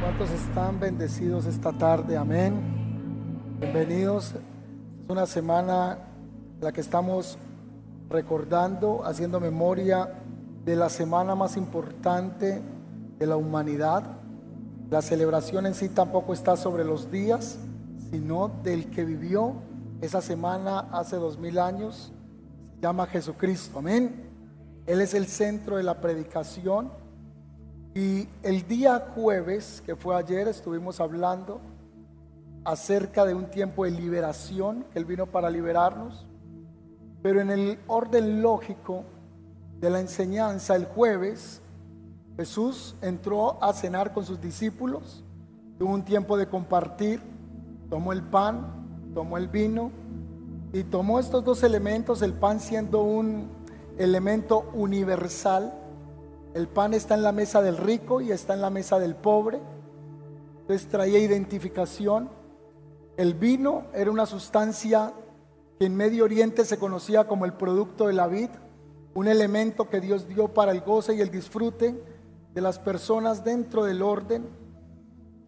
¿Cuántos están bendecidos esta tarde? Amén. Bienvenidos. Es una semana en la que estamos recordando, haciendo memoria de la semana más importante de la humanidad. La celebración en sí tampoco está sobre los días, sino del que vivió esa semana hace dos mil años. Se llama Jesucristo. Amén. Él es el centro de la predicación. Y el día jueves, que fue ayer, estuvimos hablando acerca de un tiempo de liberación, que Él vino para liberarnos. Pero en el orden lógico de la enseñanza, el jueves, Jesús entró a cenar con sus discípulos, tuvo un tiempo de compartir, tomó el pan, tomó el vino y tomó estos dos elementos, el pan siendo un elemento universal, el pan está en la mesa del rico y está en la mesa del pobre. Entonces traía identificación. El vino era una sustancia que en Medio Oriente se conocía como el producto de la vid, un elemento que Dios dio para el goce y el disfrute de las personas dentro del orden.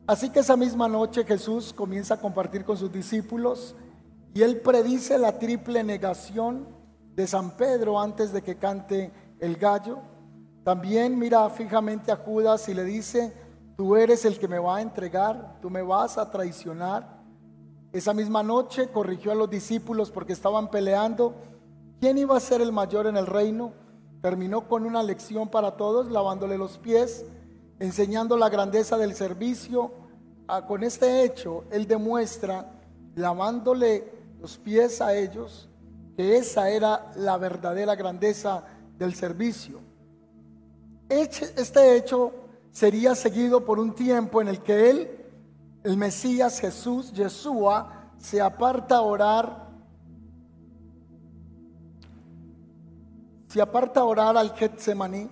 Así que esa misma noche Jesús comienza a compartir con sus discípulos y él predice la triple negación de San Pedro antes de que cante el gallo. También mira fijamente a Judas y le dice, tú eres el que me va a entregar, tú me vas a traicionar. Esa misma noche corrigió a los discípulos porque estaban peleando. ¿Quién iba a ser el mayor en el reino? Terminó con una lección para todos, lavándole los pies, enseñando la grandeza del servicio. Ah, con este hecho, él demuestra, lavándole los pies a ellos, que esa era la verdadera grandeza del servicio. Este hecho sería seguido por un tiempo en el que él, el Mesías Jesús, Yeshua, se aparta a orar, se aparta a orar al Getsemaní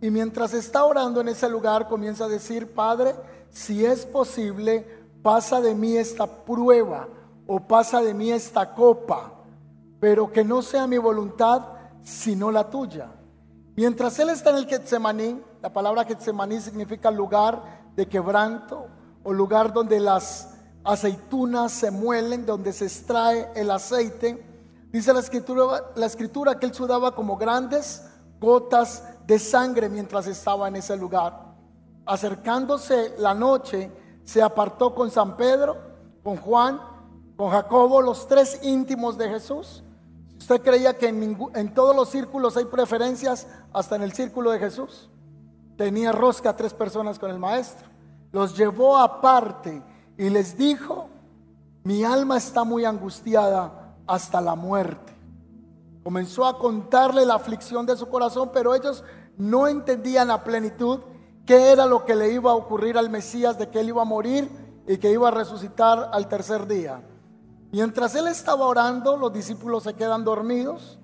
y mientras está orando en ese lugar comienza a decir, Padre, si es posible, pasa de mí esta prueba o pasa de mí esta copa, pero que no sea mi voluntad sino la tuya. Mientras él está en el Getsemaní, la palabra Getsemaní significa lugar de quebranto o lugar donde las aceitunas se muelen, donde se extrae el aceite. Dice la escritura, la escritura que él sudaba como grandes gotas de sangre mientras estaba en ese lugar. Acercándose la noche, se apartó con San Pedro, con Juan, con Jacobo, los tres íntimos de Jesús ¿Usted creía que en, en, todos los círculos hay preferencias, hasta en el círculo de Jesús? Tenía rosca tres personas con el maestro. Los llevó aparte y les dijo, mi alma está muy angustiada hasta la muerte. Comenzó a contarle la aflicción de su corazón, pero ellos no entendían a plenitud qué era lo que le iba a ocurrir al Mesías, de que él iba a morir y que iba a resucitar al tercer día. Mientras él estaba orando, los discípulos se quedan dormidos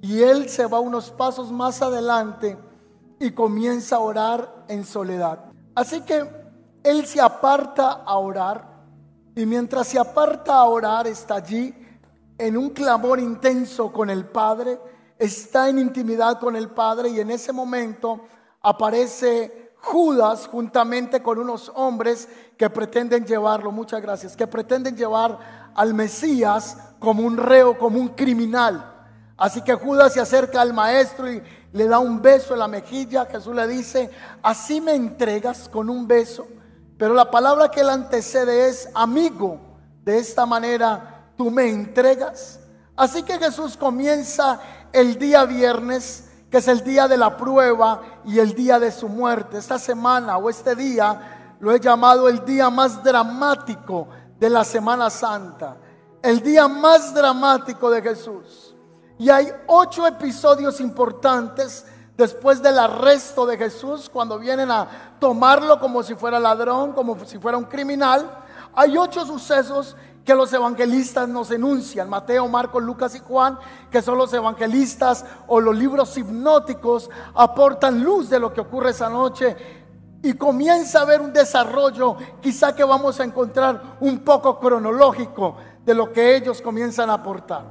y él se va unos pasos más adelante y comienza a orar en soledad. Así que él se aparta a orar y mientras se aparta a orar está allí en un clamor intenso con el Padre, está en intimidad con el Padre y en ese momento aparece Judas juntamente con unos hombres que pretenden llevarlo, muchas gracias, que pretenden llevar al Mesías como un reo, como un criminal. Así que Judas se acerca al maestro y le da un beso en la mejilla. Jesús le dice, así me entregas con un beso. Pero la palabra que él antecede es amigo. De esta manera tú me entregas. Así que Jesús comienza el día viernes, que es el día de la prueba y el día de su muerte. Esta semana o este día lo he llamado el día más dramático de la Semana Santa, el día más dramático de Jesús. Y hay ocho episodios importantes después del arresto de Jesús, cuando vienen a tomarlo como si fuera ladrón, como si fuera un criminal. Hay ocho sucesos que los evangelistas nos enuncian, Mateo, Marcos, Lucas y Juan, que son los evangelistas o los libros hipnóticos, aportan luz de lo que ocurre esa noche y comienza a haber un desarrollo, quizá que vamos a encontrar un poco cronológico de lo que ellos comienzan a aportar.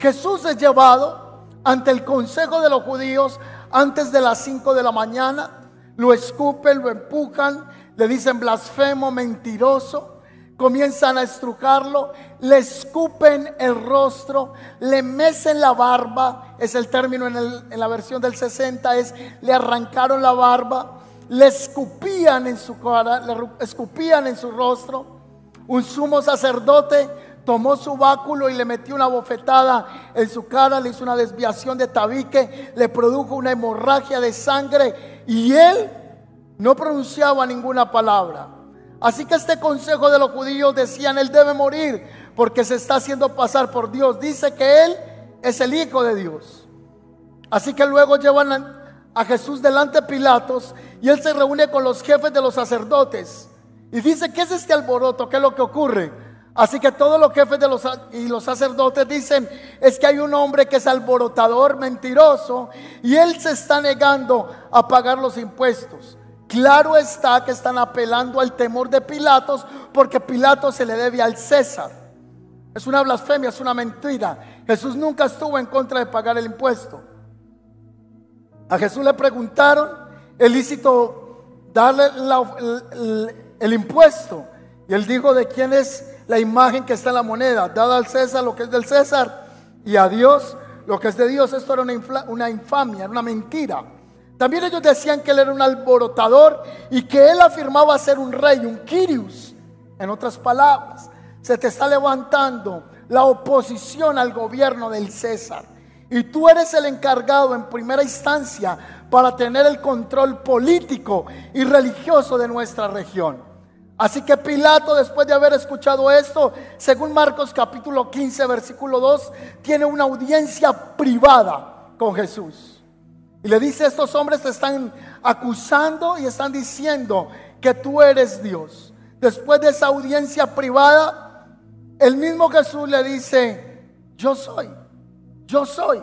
Jesús es llevado ante el consejo de los judíos antes de las 5 de la mañana, lo escupen, lo empujan, le dicen blasfemo, mentiroso comienzan a estrujarlo, le escupen el rostro, le mecen la barba, es el término en, la versión del 60, es le arrancaron la barba, le escupían en su cara, le escupían en su rostro. Un sumo sacerdote tomó su báculo y le metió una bofetada en su cara, le hizo una desviación de tabique, le produjo una hemorragia de sangre y él no pronunciaba ninguna palabra. Así que este consejo de los judíos decían, Él debe morir porque se está haciendo pasar por Dios. Dice que Él es el Hijo de Dios. Así que luego llevan a Jesús delante de Pilatos y Él se reúne con los jefes de los sacerdotes. Y dice, ¿qué es este alboroto? ¿Qué es lo que ocurre? Así que todos los jefes y los sacerdotes dicen, es que hay un hombre que es alborotador, mentiroso, y él se está negando a pagar los impuestos. Claro está que están apelando al temor de Pilatos porque Pilatos se le debe al César. Es una blasfemia, es una mentira. Jesús nunca estuvo en contra de pagar el impuesto. A Jesús le preguntaron, ¿es lícito darle el, impuesto? Y él dijo, ¿de quién es la imagen que está en la moneda? Dada al César lo que es del César y a Dios lo que es de Dios. Esto era una, una infamia, era una mentira. También ellos decían que él era un alborotador y que él afirmaba ser un rey, un Kirius. En otras palabras, se te está levantando la oposición al gobierno del César. Y tú eres el encargado en primera instancia para tener el control político y religioso de nuestra región. Así que Pilato, después de haber escuchado esto, según Marcos capítulo 15, versículo 2, tiene una audiencia privada con Jesús. Y le dice, estos hombres te están acusando y están diciendo que tú eres Dios. Después de esa audiencia privada, el mismo Jesús le dice, yo soy, yo soy.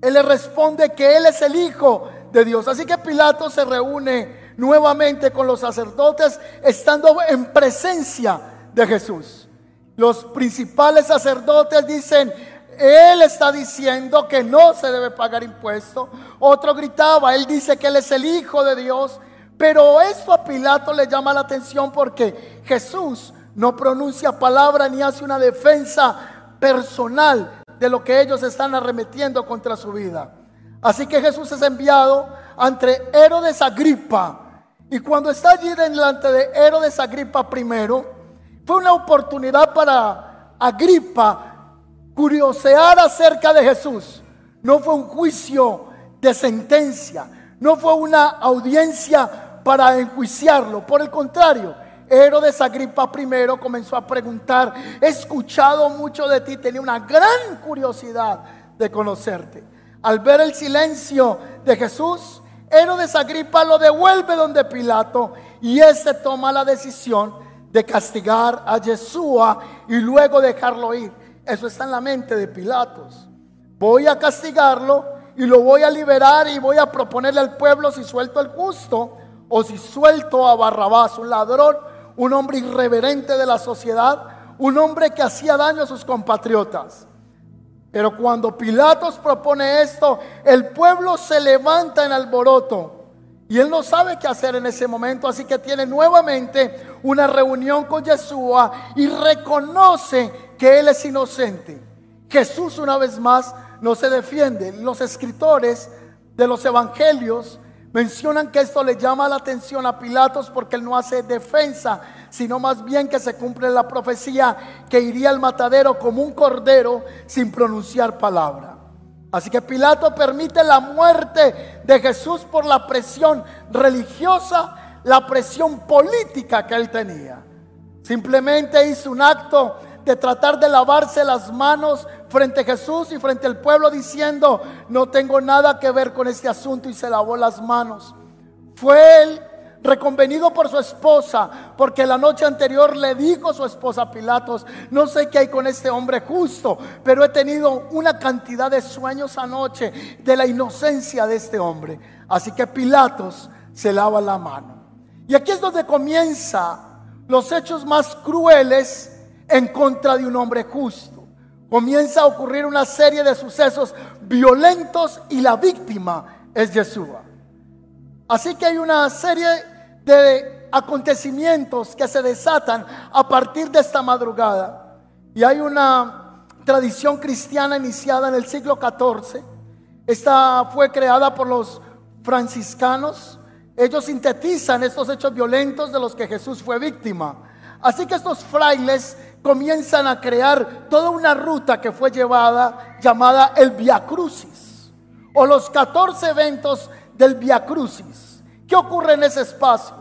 Él le responde que Él es el Hijo de Dios. Así que Pilato se reúne nuevamente con los sacerdotes, estando en presencia de Jesús. Los principales sacerdotes dicen, él está diciendo que no se debe pagar impuesto. Otro gritaba, él dice que él es el Hijo de Dios. Pero esto a Pilato le llama la atención porque Jesús no pronuncia palabra ni hace una defensa personal de lo que ellos están arremetiendo contra su vida. Así que Jesús es enviado ante Herodes Agripa. Y cuando está allí delante de Herodes Agripa primero, fue una oportunidad para Agripa curiosear acerca de Jesús no fue un juicio de sentencia, no fue una audiencia para enjuiciarlo. Por el contrario, Herodes Agripa I comenzó a preguntar, he escuchado mucho de ti, tenía una gran curiosidad de conocerte. Al ver el silencio de Jesús, Herodes Agripa lo devuelve donde Pilato y éste toma la decisión de castigar a Yeshua y luego dejarlo ir. Eso está en la mente de Pilatos. Voy a castigarlo y lo voy a liberar y voy a proponerle al pueblo si suelto el justo o si suelto a Barrabás, un ladrón, un hombre irreverente de la sociedad, un hombre que hacía daño a sus compatriotas. Pero cuando Pilatos propone esto, el pueblo se levanta en alboroto. Y él no sabe qué hacer en ese momento, así que tiene nuevamente una reunión con Yeshua y reconoce que Él es inocente. Jesús una vez más no se defiende. Los escritores de los evangelios mencionan que esto le llama la atención a Pilatos porque él no hace defensa, sino más bien que se cumple la profecía que iría al matadero como un cordero sin pronunciar palabra. Así que Pilato permite la muerte de Jesús por la presión religiosa, la presión política que él tenía. Simplemente hizo un acto de tratar de lavarse las manos frente a Jesús y frente al pueblo diciendo, no tengo nada que ver con este asunto y se lavó las manos. Fue él reconvenido por su esposa, porque la noche anterior le dijo su esposa a Pilatos, no sé qué hay con este hombre justo, pero he tenido una cantidad de sueños anoche de la inocencia de este hombre. Así que Pilatos se lava la mano. Y aquí es donde comienza los hechos más crueles en contra de un hombre justo. Comienza a ocurrir una serie de sucesos violentos y la víctima es Yeshua. Así que hay una serie de acontecimientos que se desatan a partir de esta madrugada. Y hay una tradición cristiana iniciada en el siglo XIV. Esta fue creada por los franciscanos. Ellos sintetizan estos hechos violentos de los que Jesús fue víctima. Así que estos frailes comienzan a crear toda una ruta que fue llevada llamada el Via Crucis o los 14 eventos del Via Crucis. ¿Qué ocurre en ese espacio?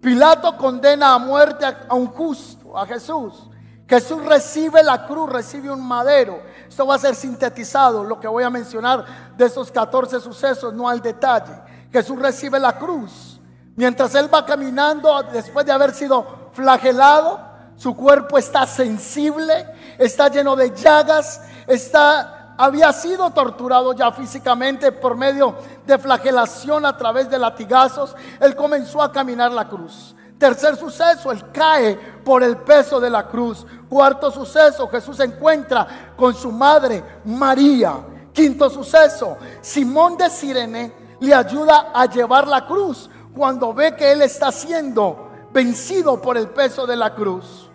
Pilato condena a muerte a un justo, a Jesús. Jesús recibe la cruz, recibe un madero. Esto va a ser sintetizado, lo que voy a mencionar de esos 14 sucesos, no al detalle. Jesús recibe la cruz. Mientras él va caminando, después de haber sido flagelado, su cuerpo está sensible, está lleno de llagas, está había sido torturado ya físicamente por medio de flagelación a través de latigazos. Él comenzó a caminar la cruz. Tercer suceso, él cae por el peso de la cruz. Cuarto suceso, Jesús se encuentra con su madre María. Quinto suceso, Simón de Sirene le ayuda a llevar la cruz cuando ve que él está siendo vencido por el peso de la cruz.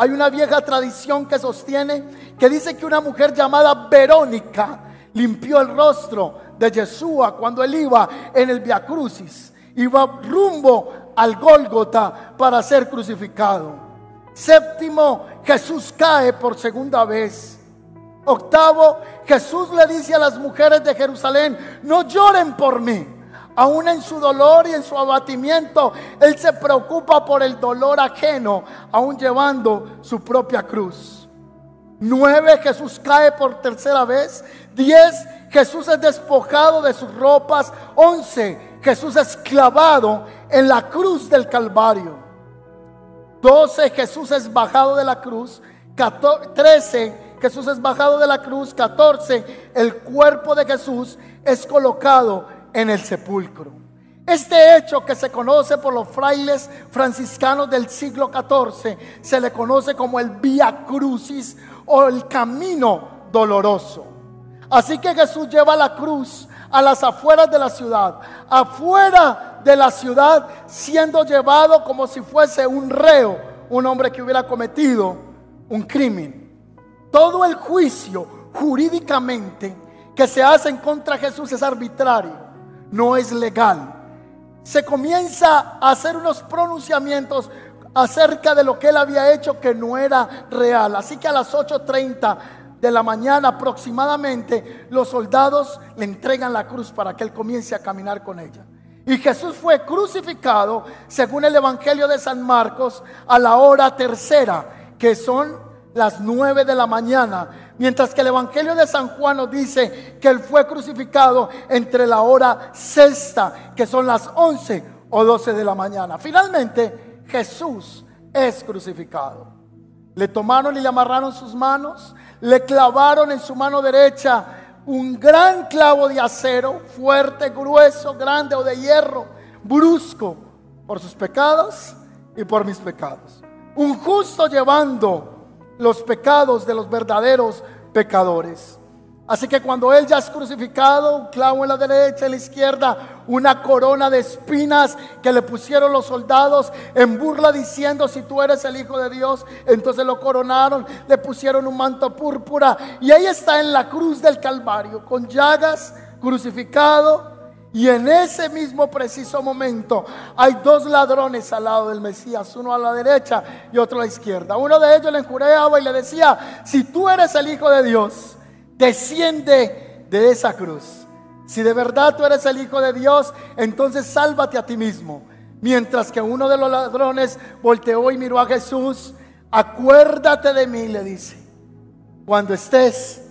Hay una vieja tradición que sostiene que dice que una mujer llamada Verónica limpió el rostro de Yeshua cuando él iba en el Via Crucis, iba rumbo al Gólgota para ser crucificado. Séptimo, Jesús cae por segunda vez. Octavo, Jesús le dice a las mujeres de Jerusalén, no lloren por mí aún en su dolor y en su abatimiento, Él se preocupa por el dolor ajeno, aún llevando su propia cruz. Nueve, Jesús cae por tercera vez. Diez, Jesús es despojado de sus ropas. Once, Jesús es clavado en la cruz del Calvario. Doce, Jesús es bajado de la cruz. Trece, Jesús es bajado de la cruz. Catorce, el cuerpo de Jesús es colocado en el sepulcro. Este hecho que se conoce por los frailes franciscanos del siglo XIV se le conoce como el Via Crucis o el camino doloroso. Así que Jesús lleva la cruz a las afueras de la ciudad, afuera de la ciudad, siendo llevado como si fuese un reo, un hombre que hubiera cometido un crimen. Todo el juicio jurídicamente que se hace en contra de Jesús es arbitrario no es legal. Se comienza a hacer unos pronunciamientos acerca de lo que él había hecho que no era real. Así que a las 8.30 de la mañana aproximadamente los soldados le entregan la cruz para que él comience a caminar con ella. Y Jesús fue crucificado, según el Evangelio de San Marcos, a la hora tercera, que son las nueve de la mañana Mientras que el Evangelio de San Juan nos dice que Él fue crucificado entre la hora sexta, que son las once o doce de la mañana. Finalmente, Jesús es crucificado. Le tomaron y le amarraron sus manos, le clavaron en su mano derecha un gran clavo de acero, fuerte, grueso, grande o de hierro, brusco, por sus pecados y por mis pecados. Un justo llevando los pecados de los verdaderos pecadores. Así que cuando Él ya es crucificado, un clavo en la derecha, en la izquierda, una corona de espinas que le pusieron los soldados en burla diciendo, si tú eres el Hijo de Dios, entonces lo coronaron, le pusieron un manto púrpura y ahí está en la cruz del Calvario, con llagas, crucificado, y en ese mismo preciso momento hay dos ladrones al lado del Mesías, uno a la derecha y otro a la izquierda. Uno de ellos le enjureaba y le decía, si tú eres el Hijo de Dios, desciende de esa cruz. Si de verdad tú eres el Hijo de Dios, entonces sálvate a ti mismo. Mientras que uno de los ladrones volteó y miró a Jesús, acuérdate de mí, le dice, cuando estés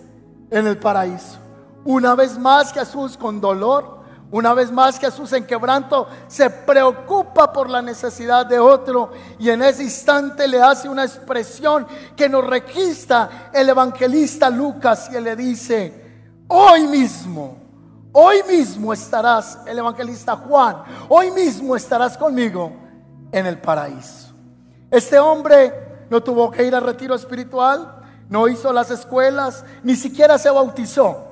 en el paraíso. Una vez más Jesús con dolor Una vez más Jesús en quebranto se preocupa por la necesidad de otro y en ese instante le hace una expresión que nos registra el evangelista Lucas y él le dice, hoy mismo, hoy mismo estarás, el evangelista Juan, hoy mismo estarás conmigo en el paraíso. Este hombre no tuvo que ir al retiro espiritual, no hizo las escuelas, ni siquiera se bautizó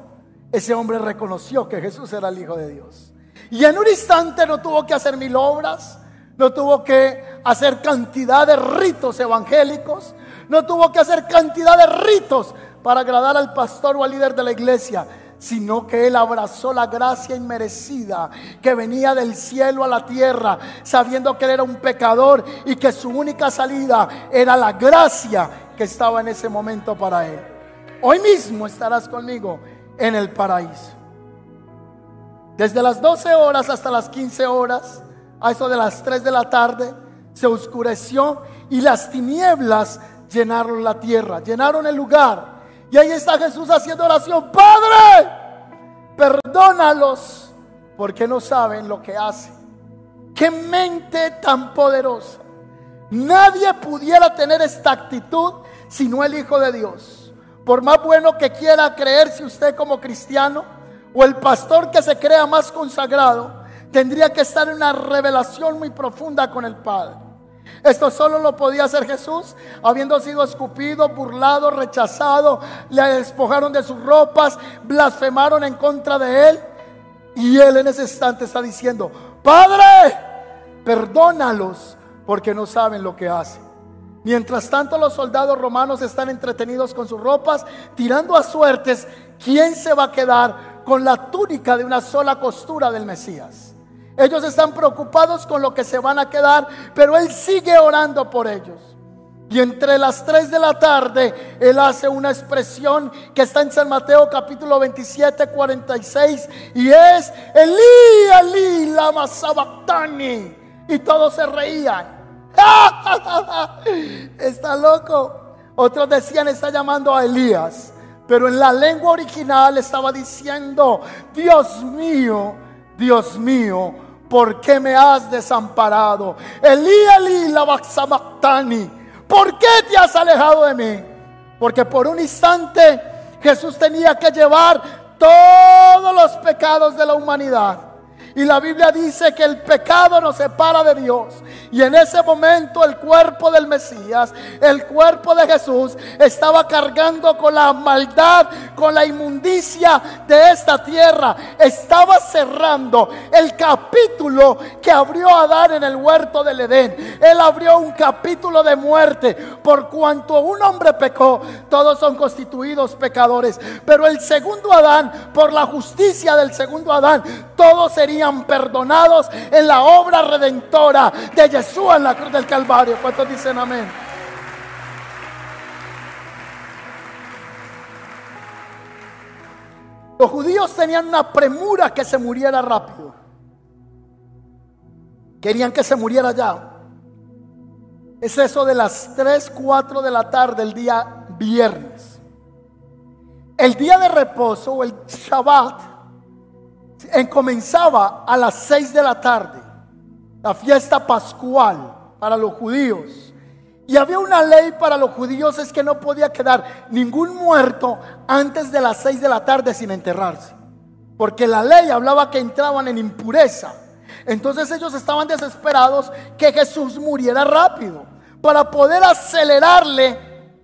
ese hombre reconoció que Jesús era el Hijo de Dios. Y en un instante no tuvo que hacer mil obras, no tuvo que hacer cantidad de ritos evangélicos, no tuvo que hacer cantidad de ritos para agradar al pastor o al líder de la iglesia, sino que él abrazó la gracia inmerecida que venía del cielo a la tierra, sabiendo que él era un pecador y que su única salida era la gracia que estaba en ese momento para él. Hoy mismo estarás conmigo en el paraíso. Desde las 12 horas hasta las 15 horas, a eso de las 3 de la tarde, se oscureció y las tinieblas llenaron la tierra, llenaron el lugar. Y ahí está Jesús haciendo oración, Padre, perdónalos porque no saben lo que hacen. Qué mente tan poderosa. Nadie pudiera tener esta actitud sino el Hijo de Dios. Por más bueno que quiera creerse usted como cristiano, o el pastor que se crea más consagrado, tendría que estar en una revelación muy profunda con el Padre. Esto solo lo podía hacer Jesús, habiendo sido escupido, burlado, rechazado, le despojaron de sus ropas, blasfemaron en contra de él. Y él en ese instante está diciendo, Padre, perdónalos porque no saben lo que hacen. Mientras tanto los soldados romanos están entretenidos con sus ropas, tirando a suertes, ¿quién se va a quedar con la túnica de una sola costura del Mesías? Ellos están preocupados con lo que se van a quedar, pero Él sigue orando por ellos. Y entre las 3 de la tarde, Él hace una expresión que está en San Mateo capítulo 27, 46, y es, Elí, Elí, lama sabactani. Y todos se reían. Está loco. Otros decían, está llamando a Elías. Pero en la lengua original estaba diciendo, Dios mío, Dios mío, ¿por qué me has desamparado? Elí, Elí, la ¿por qué te has alejado de mí? Porque por un instante Jesús tenía que llevar todos los pecados de la humanidad. Y la Biblia dice que el pecado nos separa de Dios. Y en ese momento el cuerpo del Mesías, el cuerpo de Jesús, estaba cargando con la maldad, con la inmundicia de esta tierra. Estaba cerrando el capítulo que abrió Adán en el huerto del Edén. Él abrió un capítulo de muerte. Por cuanto un hombre pecó, todos son constituidos pecadores. Pero el segundo Adán, por la justicia del segundo Adán, todos serían perdonados en la obra redentora de Jesús en la cruz del Calvario. ¿Cuántos dicen amén? Los judíos tenían una premura que se muriera rápido. Querían que se muriera ya. Es eso de las 3, 4 de la tarde el día viernes. El día de reposo o el Shabbat comenzaba a las 6 de la tarde, la fiesta pascual para los judíos. Y había una ley para los judíos, es que no podía quedar ningún muerto antes de las 6 de la tarde sin enterrarse. Porque la ley hablaba que entraban en impureza. Entonces ellos estaban desesperados que Jesús muriera rápido para poder acelerarle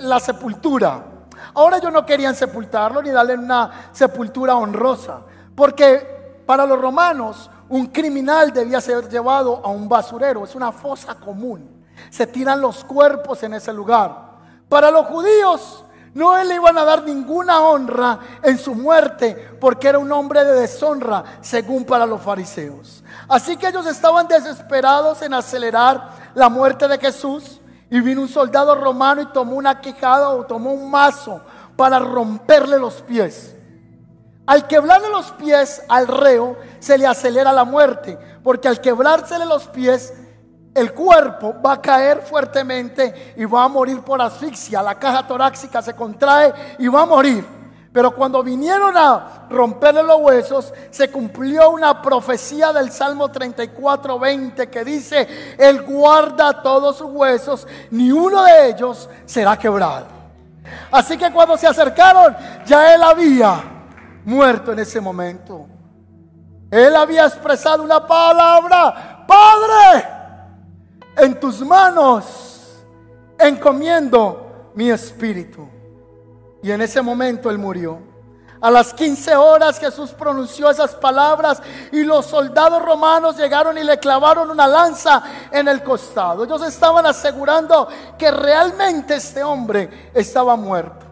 la sepultura. Ahora ellos no querían sepultarlo ni darle una sepultura honrosa. Porque para los romanos un criminal debía ser llevado a un basurero, es una fosa común. Se tiran los cuerpos en ese lugar. Para los judíos no le iban a dar ninguna honra en su muerte porque era un hombre de deshonra, según para los fariseos. Así que ellos estaban desesperados en acelerar la muerte de Jesús. Y vino un soldado romano y tomó una quijada o tomó un mazo para romperle los pies. Al quebrarle los pies al reo se le acelera la muerte, porque al quebrársele los pies el cuerpo va a caer fuertemente y va a morir por asfixia. La caja torácica se contrae y va a morir. Pero cuando vinieron a romperle los huesos, se cumplió una profecía del Salmo 34, 20 que dice, Él guarda todos sus huesos, ni uno de ellos será quebrado. Así que cuando se acercaron, ya Él había muerto en ese momento. Él había expresado una palabra, Padre, en tus manos encomiendo mi espíritu. Y en ese momento él murió. A las 15 horas Jesús pronunció esas palabras y los soldados romanos llegaron y le clavaron una lanza en el costado. Ellos estaban asegurando que realmente este hombre estaba muerto.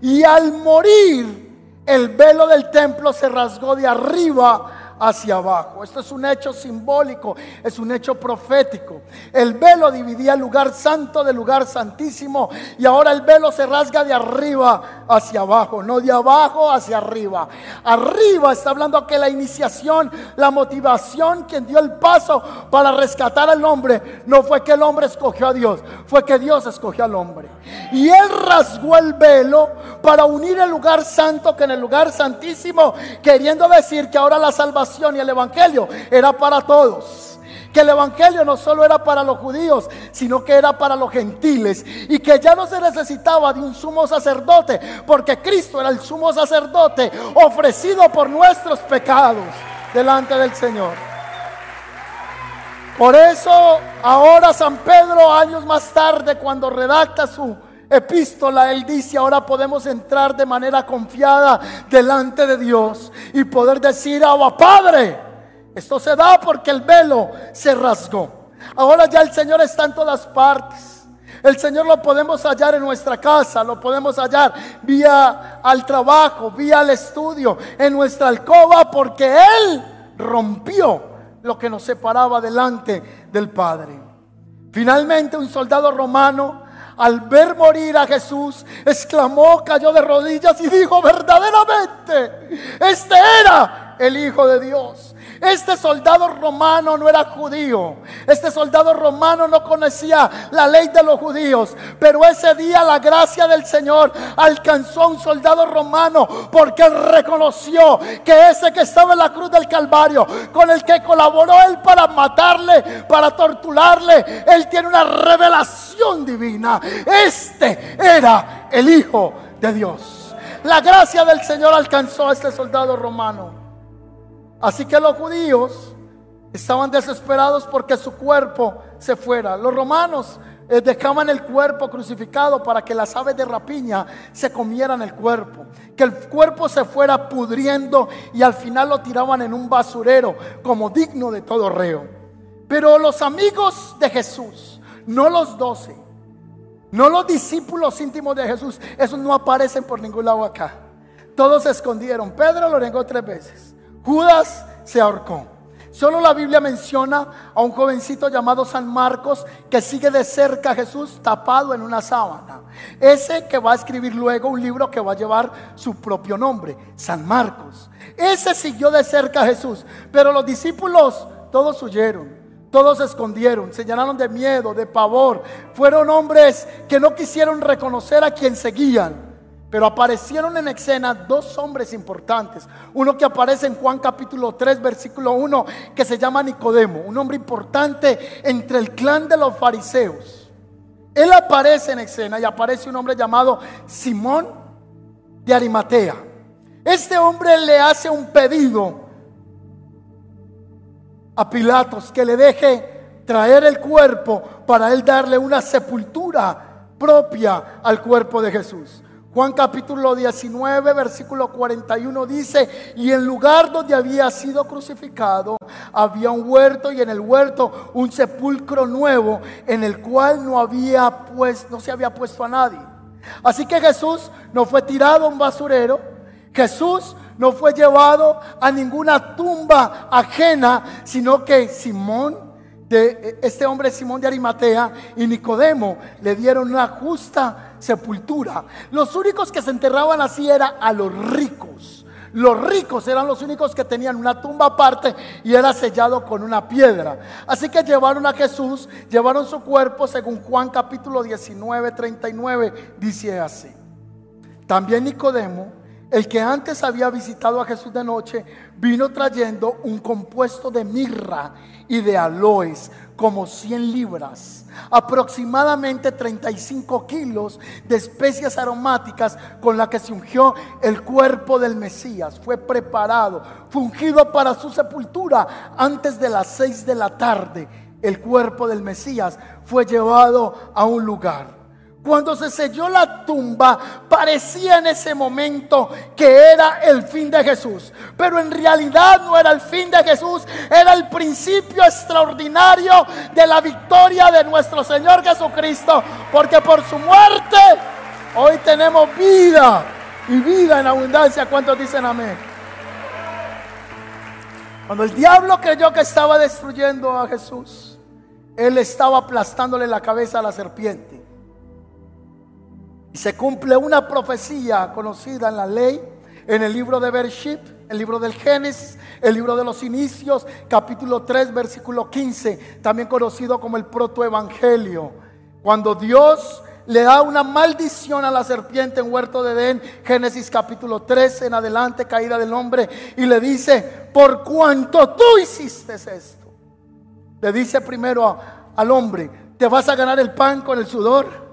Y al morir, el velo del templo se rasgó de arriba hacia abajo. Esto es un hecho simbólico, es un hecho profético. El velo dividía el lugar santo del lugar santísimo y ahora el velo se rasga de arriba hacia abajo, no de abajo hacia arriba. Arriba está hablando que la iniciación, la motivación, quien dio el paso para rescatar al hombre, no fue que el hombre escogió a Dios, fue que Dios escogió al hombre. Y él rasgó el velo para unir el lugar santo que en el lugar santísimo, queriendo decir que ahora la salvación y el evangelio era para todos que el Evangelio no solo era para los judíos, sino que era para los gentiles. Y que ya no se necesitaba de un sumo sacerdote, porque Cristo era el sumo sacerdote ofrecido por nuestros pecados delante del Señor. Por eso ahora San Pedro, años más tarde, cuando redacta su epístola, él dice, ahora podemos entrar de manera confiada delante de Dios y poder decir, Abba Padre, esto se da porque el velo se rasgó. Ahora ya el Señor está en todas partes. El Señor lo podemos hallar en nuestra casa, lo podemos hallar vía al trabajo, vía al estudio, en nuestra alcoba, porque Él rompió lo que nos separaba delante del Padre. Finalmente un soldado romano, al ver morir a Jesús, exclamó, cayó de rodillas y dijo, verdaderamente, este era el Hijo de Dios. Este soldado romano no era judío. Este soldado romano no conocía la ley de los judíos. Pero ese día la gracia del Señor alcanzó a un soldado romano porque él reconoció que ese que estaba en la cruz del Calvario, con el que colaboró él para matarle, para torturarle, él tiene una revelación divina. Este era el Hijo de Dios. La gracia del Señor alcanzó a este soldado romano. Así que los judíos estaban desesperados porque su cuerpo se fuera. Los romanos eh, dejaban el cuerpo crucificado para que las aves de rapiña se comieran el cuerpo. Que el cuerpo se fuera pudriendo y al final lo tiraban en un basurero como digno de todo reo. Pero los amigos de Jesús, no los doce, no los discípulos íntimos de Jesús, esos no aparecen por ningún lado acá. Todos se escondieron. Pedro lo negó tres veces. Judas se ahorcó. Solo la Biblia menciona a un jovencito llamado San Marcos que sigue de cerca a Jesús tapado en una sábana. Ese que va a escribir luego un libro que va a llevar su propio nombre, San Marcos. Ese siguió de cerca a Jesús, pero los discípulos todos huyeron. Todos se escondieron, se llenaron de miedo, de pavor. Fueron hombres que no quisieron reconocer a quien seguían. Pero aparecieron en escena dos hombres importantes. Uno que aparece en Juan capítulo 3, versículo 1, que se llama Nicodemo, un hombre importante entre el clan de los fariseos. Él aparece en escena y aparece un hombre llamado Simón de Arimatea. Este hombre le hace un pedido a Pilatos que le deje traer el cuerpo para él darle una sepultura propia al cuerpo de Jesús. Juan capítulo 19, versículo 41 dice, y en lugar donde había sido crucificado, había un huerto y en el huerto un sepulcro nuevo en el cual no había pues no se había puesto a nadie. Así que Jesús no fue tirado a un basurero, Jesús no fue llevado a ninguna tumba ajena, sino que Simón de este hombre Simón de Arimatea y Nicodemo le dieron una justa sepultura. Los únicos que se enterraban así era a los ricos. Los ricos eran los únicos que tenían una tumba aparte y era sellado con una piedra. Así que llevaron a Jesús, llevaron su cuerpo, según Juan capítulo 19, 39, dice así. También Nicodemo, el que antes había visitado a Jesús de noche, vino trayendo un compuesto de mirra y de aloes, como 100 libras, aproximadamente 35 kilos de especias aromáticas con la que se ungió el cuerpo del Mesías. Fue preparado, fungido para su sepultura antes de las 6 de la tarde. El cuerpo del Mesías fue llevado a un lugar cuando se selló la tumba, parecía en ese momento que era el fin de Jesús. Pero en realidad no era el fin de Jesús, era el principio extraordinario de la victoria de nuestro Señor Jesucristo. Porque por su muerte hoy tenemos vida y vida en abundancia. ¿Cuántos dicen amén? Cuando el diablo creyó que estaba destruyendo a Jesús, él estaba aplastándole la cabeza a la serpiente. Se cumple una profecía conocida en la ley, en el libro de Bereshit, el libro del Génesis, el libro de los inicios, capítulo 3, versículo 15, también conocido como el protoevangelio. Cuando Dios le da una maldición a la serpiente en huerto de Edén, Génesis capítulo 3 en adelante, caída del hombre, y le dice, por cuanto tú hiciste esto, le dice primero al hombre, te vas a ganar el pan con el sudor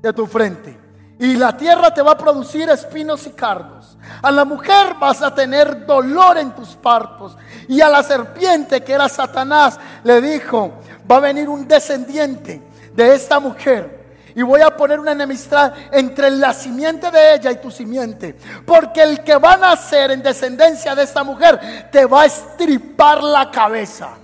de tu frente. Y la tierra te va a producir espinos y cardos. A la mujer vas a tener dolor en tus partos. Y a la serpiente, que era Satanás, le dijo, va a venir un descendiente de esta mujer. Y voy a poner una enemistad entre la simiente de ella y tu simiente. Porque el que va a nacer en descendencia de esta mujer te va a estripar la cabeza.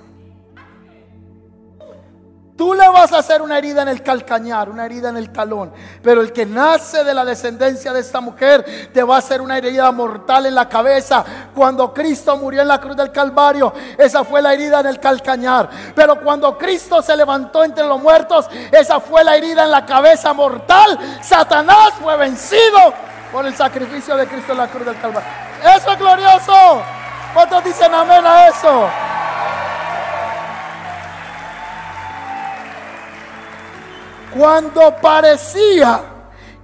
Tú le vas a hacer una herida en el calcañar, una herida en el talón. Pero el que nace de la descendencia de esta mujer te va a hacer una herida mortal en la cabeza. Cuando Cristo murió en la cruz del Calvario, esa fue la herida en el calcañar. Pero cuando Cristo se levantó entre los muertos, esa fue la herida en la cabeza mortal. Satanás fue vencido por el sacrificio de Cristo en la cruz del Calvario. Eso es glorioso. ¿Cuántos dicen amén a eso? Cuando parecía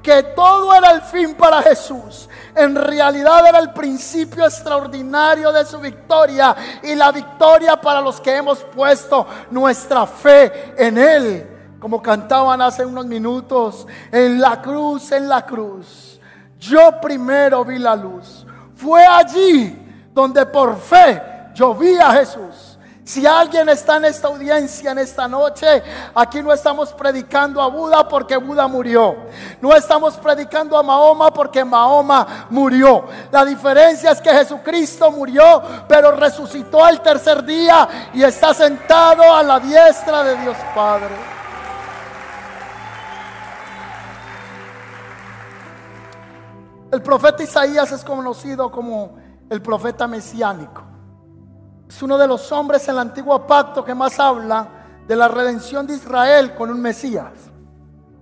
que todo era el fin para Jesús, en realidad era el principio extraordinario de su victoria y la victoria para los que hemos puesto nuestra fe en Él. Como cantaban hace unos minutos, en la cruz, en la cruz. Yo primero vi la luz. Fue allí donde por fe yo vi a Jesús. Si alguien está en esta audiencia en esta noche, aquí no estamos predicando a Buda porque Buda murió. No estamos predicando a Mahoma porque Mahoma murió. La diferencia es que Jesucristo murió, pero resucitó al tercer día y está sentado a la diestra de Dios Padre. El profeta Isaías es conocido como el profeta mesiánico. Es uno de los hombres en el antiguo pacto que más habla de la redención de Israel con un Mesías.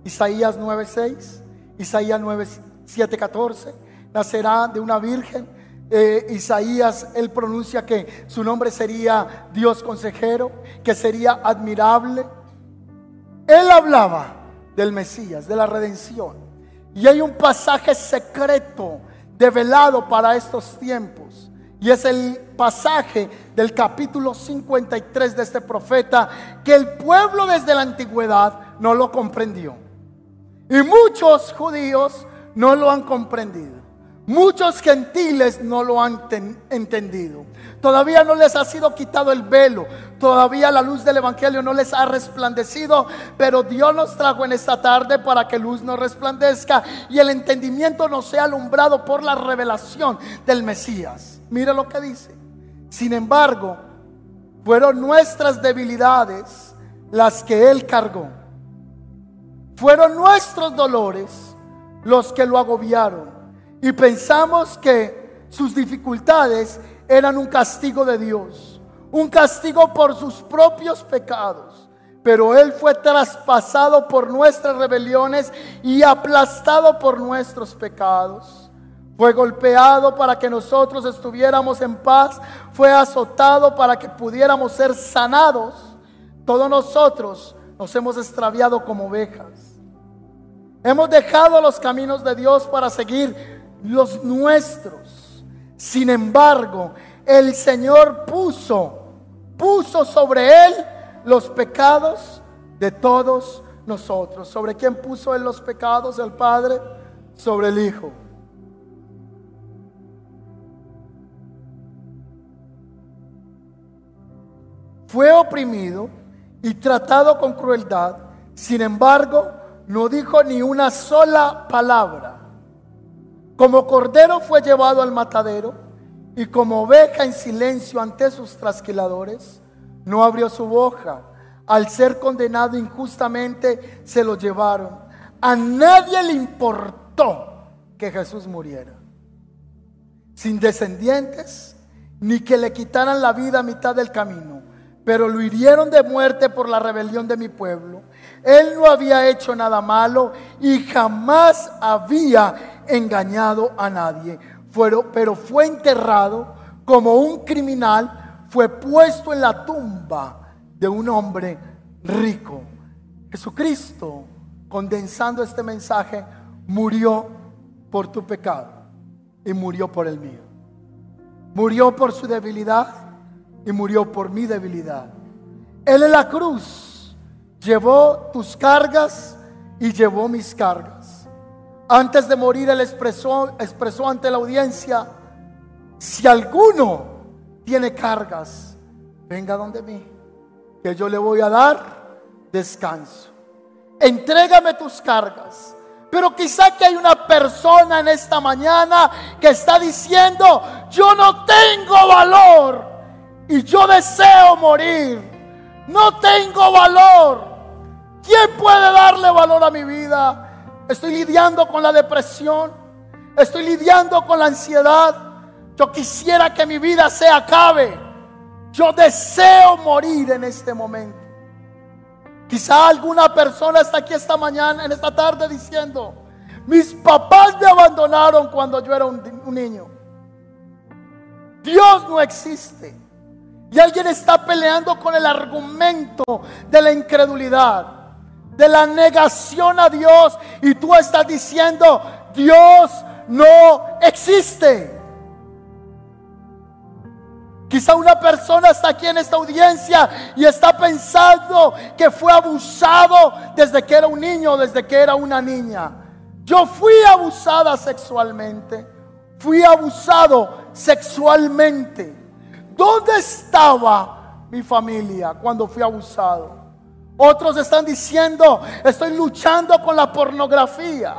Isaías 9:6, Isaías 9:7-14, nacerá de una virgen. Eh, Isaías, él pronuncia que su nombre sería Dios consejero, que sería admirable. Él hablaba del Mesías, de la redención. Y hay un pasaje secreto, develado para estos tiempos. Y es el pasaje del capítulo 53 de este profeta que el pueblo desde la antigüedad no lo comprendió. Y muchos judíos no lo han comprendido. Muchos gentiles no lo han entendido. Todavía no les ha sido quitado el velo. Todavía la luz del Evangelio no les ha resplandecido. Pero Dios nos trajo en esta tarde para que luz nos resplandezca y el entendimiento nos sea alumbrado por la revelación del Mesías. Mira lo que dice. Sin embargo, fueron nuestras debilidades las que Él cargó. Fueron nuestros dolores los que lo agobiaron y pensamos que sus dificultades eran un castigo de Dios, un castigo por sus propios pecados. Pero Él fue traspasado por nuestras rebeliones y aplastado por nuestros pecados. Fue golpeado para que nosotros estuviéramos en paz. Fue azotado para que pudiéramos ser sanados. Todos nosotros nos hemos extraviado como ovejas. Hemos dejado los caminos de Dios para seguir los nuestros. Sin embargo, el Señor puso, puso sobre él los pecados de todos nosotros. ¿Sobre quién puso él los pecados? El Padre, sobre el Hijo. Fue oprimido y tratado con crueldad. Sin embargo, no dijo ni una sola palabra. Como cordero fue llevado al matadero y como oveja en silencio ante sus trasquiladores, no abrió su boca. Al ser condenado injustamente, se lo llevaron. A nadie le importó que Jesús muriera. Sin descendientes, ni que le quitaran la vida a mitad del camino pero lo hirieron de muerte por la rebelión de mi pueblo. Él no había hecho nada malo y jamás había engañado a nadie. pero fue enterrado como un criminal, fue puesto en la tumba de un hombre rico. Jesucristo, condensando este mensaje, murió por tu pecado y murió por el mío. Murió por su debilidad y murió por mi debilidad. Él en la cruz llevó tus cargas y llevó mis cargas. Antes de morir, Él expresó, expresó ante la audiencia, si alguno tiene cargas, venga donde mí, que yo le voy a dar descanso. Entrégame tus cargas. Pero quizá que hay una persona en esta mañana que está diciendo, yo no tengo valor y yo deseo morir. No tengo valor. ¿Quién puede darle valor a mi vida? Estoy lidiando con la depresión. Estoy lidiando con la ansiedad. Yo quisiera que mi vida se acabe. Yo deseo morir en este momento. Quizá alguna persona está aquí esta mañana, en esta tarde, diciendo, mis papás me abandonaron cuando yo era un, un niño. Dios no existe. Y alguien está peleando con el argumento de la incredulidad, de la negación a Dios. Y tú estás diciendo, Dios no existe. Quizá una persona está aquí en esta audiencia y está pensando que fue abusado desde que era un niño, desde que era una niña. Yo fui abusada sexualmente. Fui abusado sexualmente. ¿Dónde estaba mi familia cuando fui abusado? Otros están diciendo, estoy luchando con la pornografía.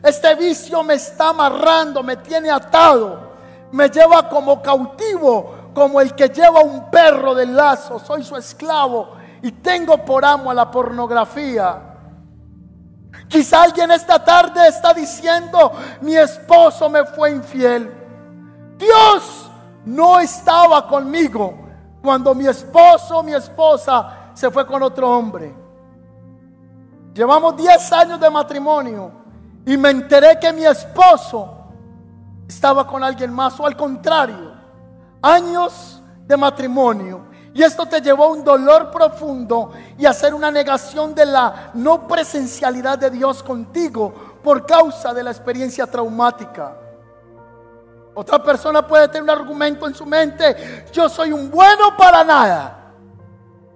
Este vicio me está amarrando, me tiene atado, me lleva como cautivo, como el que lleva un perro del lazo. Soy su esclavo y tengo por amo a la pornografía. Quizá alguien esta tarde está diciendo, mi esposo me fue infiel. Dios no estaba conmigo cuando mi esposo, mi esposa se fue con otro hombre. Llevamos 10 años de matrimonio y me enteré que mi esposo estaba con alguien más o al contrario, años de matrimonio. Y esto te llevó a un dolor profundo y a hacer una negación de la no presencialidad de Dios contigo por causa de la experiencia traumática. Otra persona puede tener un argumento en su mente, yo soy un bueno para nada,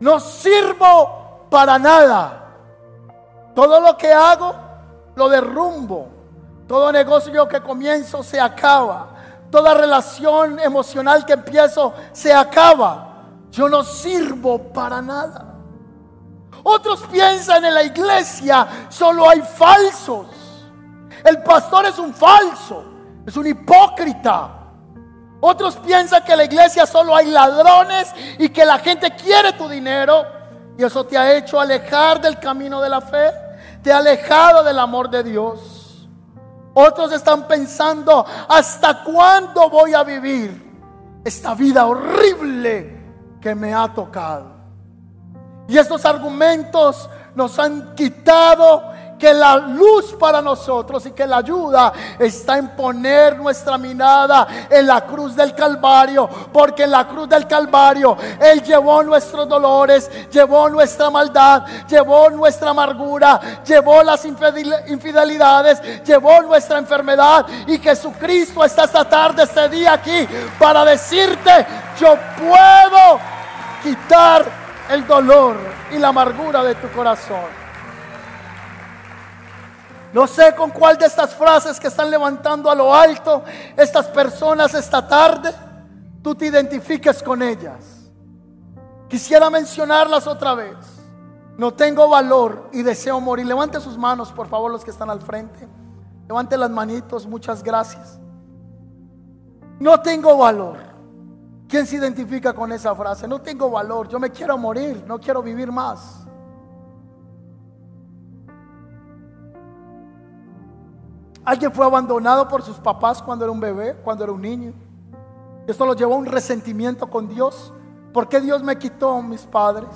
no sirvo para nada. Todo lo que hago lo derrumbo. Todo negocio que comienzo se acaba. Toda relación emocional que empiezo se acaba. Yo no sirvo para nada. Otros piensan en la iglesia solo hay falsos. El pastor es un falso. Es un hipócrita. Otros piensan que en la iglesia solo hay ladrones y que la gente quiere tu dinero. Y eso te ha hecho alejar del camino de la fe. Te ha alejado del amor de Dios. Otros están pensando, ¿hasta cuándo voy a vivir esta vida horrible que me ha tocado? Y estos argumentos nos han quitado que la luz para nosotros y que la ayuda está en poner nuestra mirada en la cruz del Calvario, porque en la cruz del Calvario Él llevó nuestros dolores, llevó nuestra maldad, llevó nuestra amargura, llevó las infidelidades, llevó nuestra enfermedad y Jesucristo está esta tarde, este día aquí para decirte, yo puedo quitar el dolor y la amargura de tu corazón. No sé con cuál de estas frases que están levantando a lo alto estas personas esta tarde, tú te identifiques con ellas. Quisiera mencionarlas otra vez. No tengo valor y deseo morir. Levante sus manos, por favor, los que están al frente. Levante las manitos, muchas gracias. No tengo valor. ¿Quién se identifica con esa frase? No tengo valor, yo me quiero morir, no quiero vivir más. Alguien fue abandonado por sus papás cuando era un bebé, cuando era un niño. Esto lo llevó a un resentimiento con Dios. ¿Por qué Dios me quitó a mis padres?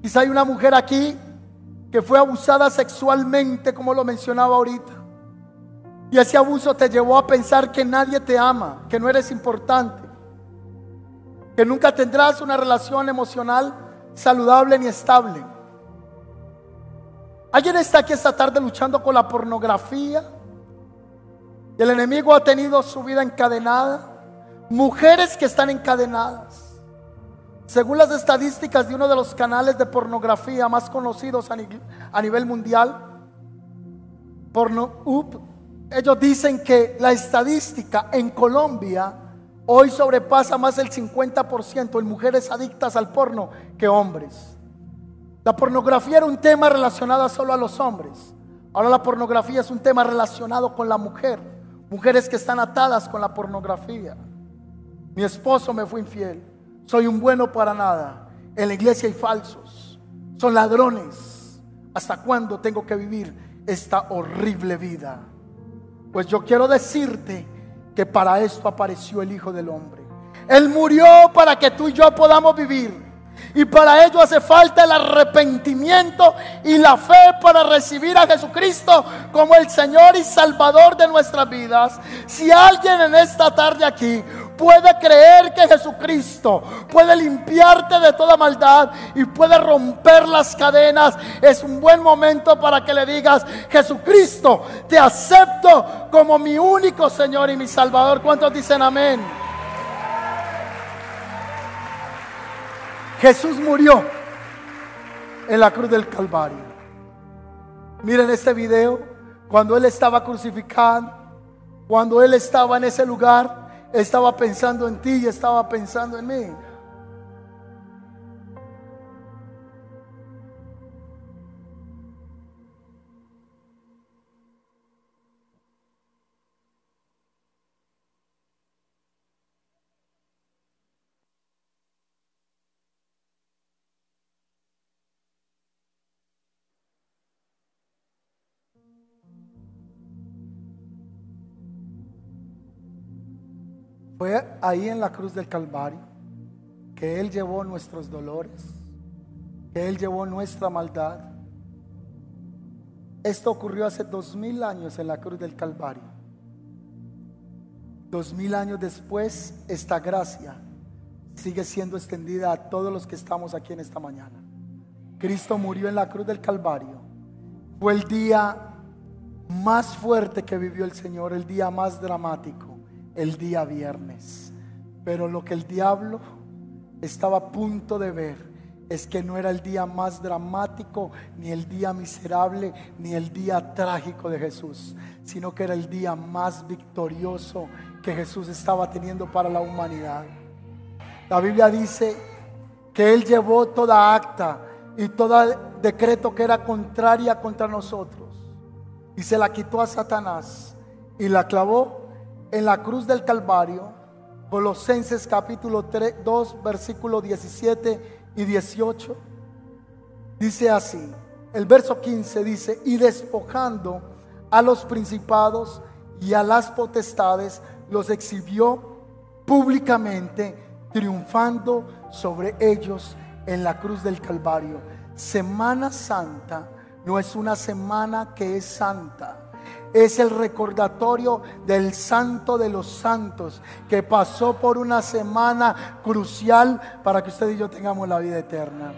Quizá hay una mujer aquí que fue abusada sexualmente, como lo mencionaba ahorita. Y ese abuso te llevó a pensar que nadie te ama, que no eres importante, que nunca tendrás una relación emocional saludable ni estable. ¿Alguien está aquí esta tarde luchando con la pornografía? Y el enemigo ha tenido su vida encadenada. Mujeres que están encadenadas. Según las estadísticas de uno de los canales de pornografía más conocidos a, nivel mundial, Pornhub, ellos dicen que la estadística en Colombia hoy sobrepasa más del 50% en mujeres adictas al porno que hombres. La pornografía era un tema relacionado solo a los hombres. Ahora la pornografía es un tema relacionado con la mujer. Mujeres que están atadas con la pornografía. Mi esposo me fue infiel. Soy un bueno para nada. En la iglesia hay falsos. Son ladrones. ¿Hasta cuándo tengo que vivir esta horrible vida? Pues yo quiero decirte que para esto apareció el Hijo del Hombre. Él murió para que tú y yo podamos vivir y para ello hace falta el arrepentimiento y la fe para recibir a Jesucristo como el Señor y Salvador de nuestras vidas. Si alguien en esta tarde aquí puede creer que Jesucristo puede limpiarte de toda maldad y puede romper las cadenas, es un buen momento para que le digas, Jesucristo, te acepto como mi único Señor y mi Salvador. ¿Cuántos dicen amén? Jesús murió en la cruz del Calvario. Miren este video, cuando Él estaba crucificado, cuando Él estaba en ese lugar, estaba pensando en ti y estaba pensando en mí. Ahí en la cruz del Calvario que Él llevó nuestros dolores, que Él llevó nuestra maldad. Esto ocurrió hace dos mil años en la cruz del Calvario. Dos mil años después, esta gracia sigue siendo extendida a todos los que estamos aquí en esta mañana. Cristo murió en la cruz del Calvario. Fue el día más fuerte que vivió el Señor, el día más dramático el día viernes. Pero lo que el diablo estaba a punto de ver es que no era el día más dramático, ni el día miserable, ni el día trágico de Jesús, sino que era el día más victorioso que Jesús estaba teniendo para la humanidad. La Biblia dice que Él llevó toda acta y todo decreto que era contraria contra nosotros y se la quitó a Satanás y la clavó en la cruz del Calvario, Colosenses capítulo 3, 2, versículo 17 y 18, dice así, el verso 15 dice, y despojando a los principados y a las potestades, los exhibió públicamente, triunfando sobre ellos en la cruz del Calvario. Semana Santa no es una semana que es santa. Es el recordatorio del santo de los santos que pasó por una semana crucial para que usted y yo tengamos la vida eterna.